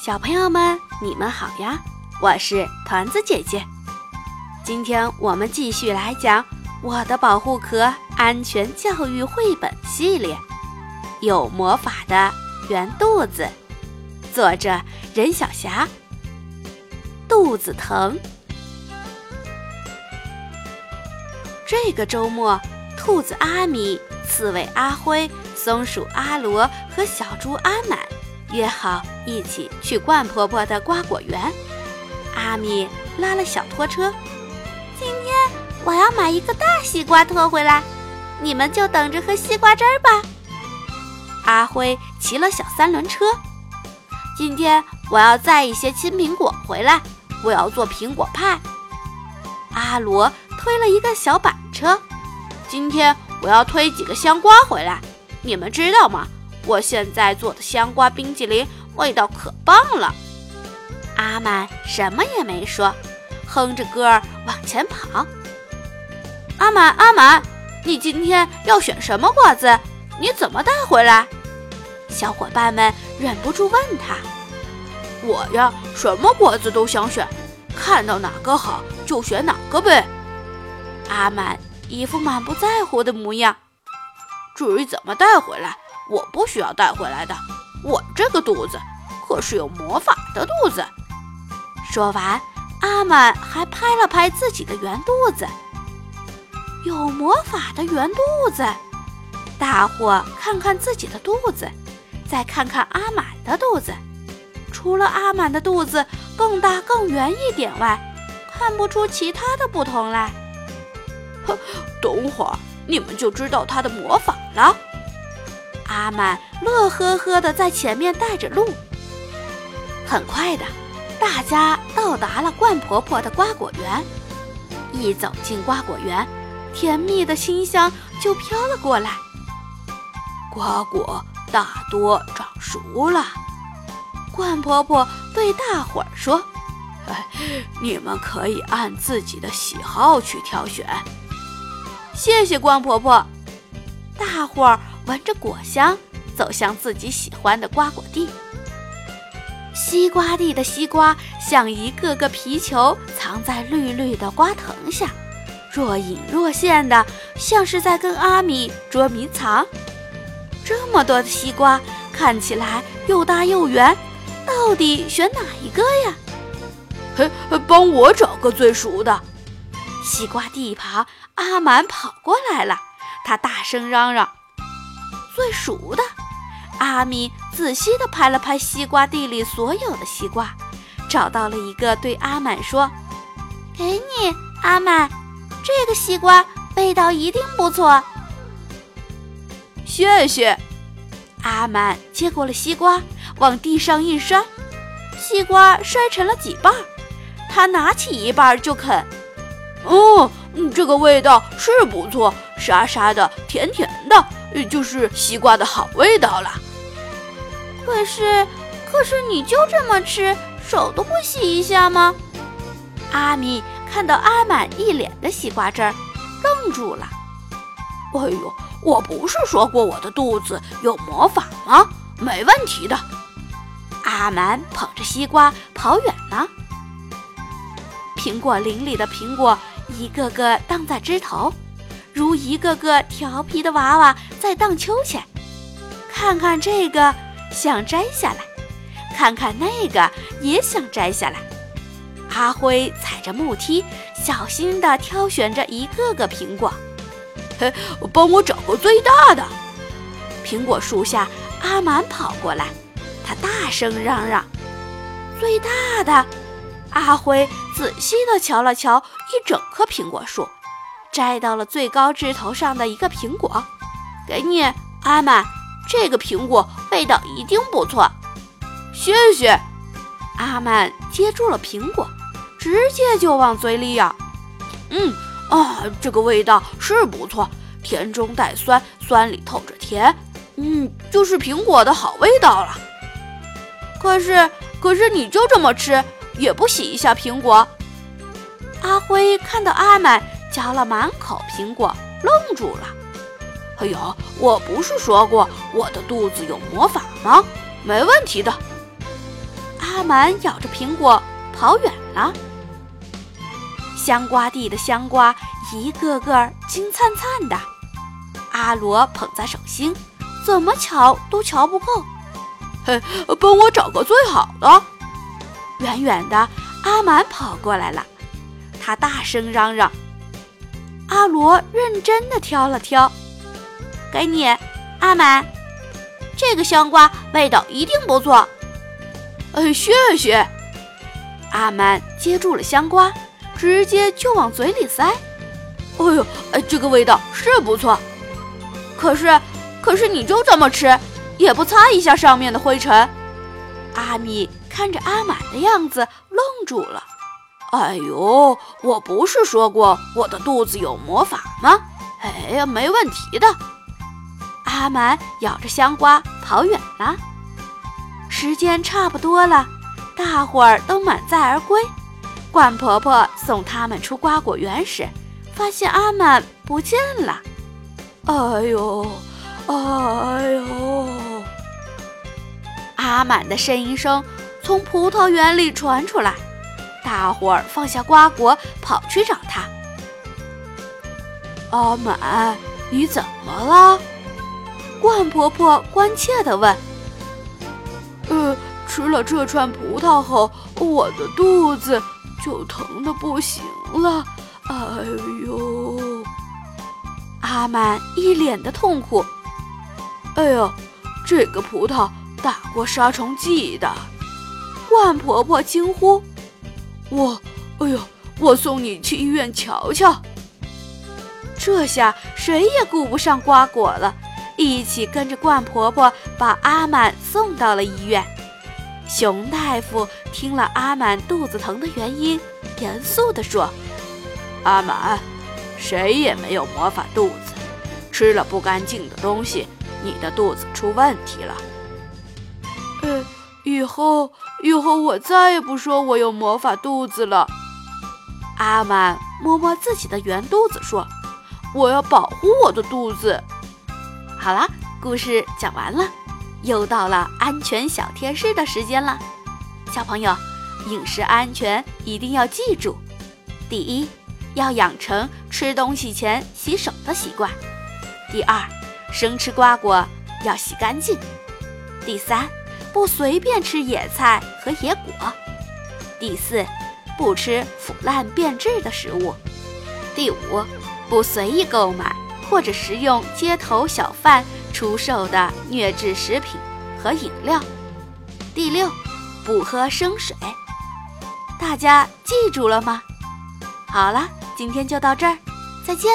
小朋友们，你们好呀！我是团子姐姐。今天我们继续来讲《我的保护壳安全教育绘本系列》，有魔法的圆肚子，作者任小霞。肚子疼。这个周末，兔子阿米、刺猬阿辉、松鼠阿罗和小猪阿满约好一起去罐婆婆的瓜果园。阿米拉了小拖车，今天我要买一个大西瓜拖回来，你们就等着喝西瓜汁儿吧。阿辉骑了小三轮车，今天我要载一些青苹果回来，我要做苹果派。阿罗推了一个小板车，今天我要推几个香瓜回来，你们知道吗？我现在做的香瓜冰淇淋味道可棒了。阿满什么也没说，哼着歌儿往前跑。阿满，阿满，你今天要选什么果子？你怎么带回来？小伙伴们忍不住问他。我呀，什么果子都想选，看到哪个好就选哪个呗。阿满一副满不在乎的模样。至于怎么带回来，我不需要带回来的。我这个肚子可是有魔法的肚子。说完，阿满还拍了拍自己的圆肚子。有魔法的圆肚子，大伙看看自己的肚子，再看看阿满的肚子，除了阿满的肚子更大更圆一点外，看不出其他的不同来。哼，等会儿你们就知道他的魔法了。阿满乐呵呵地在前面带着路。很快的。大家到达了冠婆婆的瓜果园，一走进瓜果园，甜蜜的清香就飘了过来。瓜果大多长熟了，冠婆婆对大伙儿说：“哎，你们可以按自己的喜好去挑选。”谢谢冠婆婆。大伙儿闻着果香，走向自己喜欢的瓜果地。西瓜地的西瓜像一个个皮球，藏在绿绿的瓜藤下，若隐若现的，像是在跟阿米捉迷藏。这么多的西瓜，看起来又大又圆，到底选哪一个呀？嘿，帮我找个最熟的。西瓜地旁，阿满跑过来了，他大声嚷嚷：“最熟的！”阿米仔细地拍了拍西瓜地里所有的西瓜，找到了一个，对阿满说：“给你，阿满，这个西瓜味道一定不错。”谢谢。阿满接过了西瓜，往地上一摔，西瓜摔成了几瓣。他拿起一半就啃。哦，这个味道是不错，沙沙的，甜甜的，就是西瓜的好味道了。可是，可是你就这么吃，手都不洗一下吗？阿米看到阿满一脸的西瓜汁儿，愣住了。哎呦，我不是说过我的肚子有魔法吗？没问题的。阿满捧着西瓜跑远了。苹果林里的苹果一个个荡在枝头，如一个个调皮的娃娃在荡秋千。看看这个。想摘下来，看看那个也想摘下来。阿辉踩着木梯，小心地挑选着一个个苹果。嘿，帮我找个最大的！苹果树下，阿满跑过来，他大声嚷嚷：“最大的！”阿辉仔细地瞧了瞧一整棵苹果树，摘到了最高枝头上的一个苹果，给你，阿满。这个苹果味道一定不错，谢谢。阿满接住了苹果，直接就往嘴里咬。嗯啊，这个味道是不错，甜中带酸，酸里透着甜。嗯，就是苹果的好味道了。可是，可是你就这么吃，也不洗一下苹果？阿辉看到阿满嚼了满口苹果，愣住了。哎呦，我不是说过我的肚子有魔法吗？没问题的。阿满咬着苹果跑远了。香瓜地的香瓜一个个金灿灿的，阿罗捧在手心，怎么瞧都瞧不够。嘿，帮我找个最好的！远远的，阿满跑过来了，他大声嚷嚷。阿罗认真的挑了挑，给你，阿满，这个香瓜味道一定不错。哎，谢谢。阿满接住了香瓜，直接就往嘴里塞。哎呦，哎，这个味道是不错。可是，可是你就这么吃，也不擦一下上面的灰尘？阿米看着阿满的样子，愣住了。哎呦，我不是说过我的肚子有魔法吗？哎呀，没问题的。阿满咬着香瓜跑远了。时间差不多了，大伙儿都满载而归。罐婆婆送他们出瓜果园时，发现阿满不见了。哎呦，哎呦！阿满的呻吟声从葡萄园里传出来。大伙儿放下瓜果，跑去找他。阿满，你怎么了？罐婆婆关切地问。呃，吃了这串葡萄后，我的肚子就疼得不行了。哎呦！阿满一脸的痛苦。哎呦，这个葡萄打过杀虫剂的。罐婆婆惊呼。我，哎呦！我送你去医院瞧瞧。这下谁也顾不上瓜果了，一起跟着冠婆婆把阿满送到了医院。熊大夫听了阿满肚子疼的原因，严肃地说：“阿满，谁也没有魔法肚子，吃了不干净的东西，你的肚子出问题了。”呃。以后，以后我再也不说我有魔法肚子了。阿满摸摸自己的圆肚子说：“我要保护我的肚子。”好了，故事讲完了，又到了安全小贴士的时间了。小朋友，饮食安全一定要记住：第一，要养成吃东西前洗手的习惯；第二，生吃瓜果要洗干净；第三。不随便吃野菜和野果。第四，不吃腐烂变质的食物。第五，不随意购买或者食用街头小贩出售的劣质食品和饮料。第六，不喝生水。大家记住了吗？好了，今天就到这儿，再见。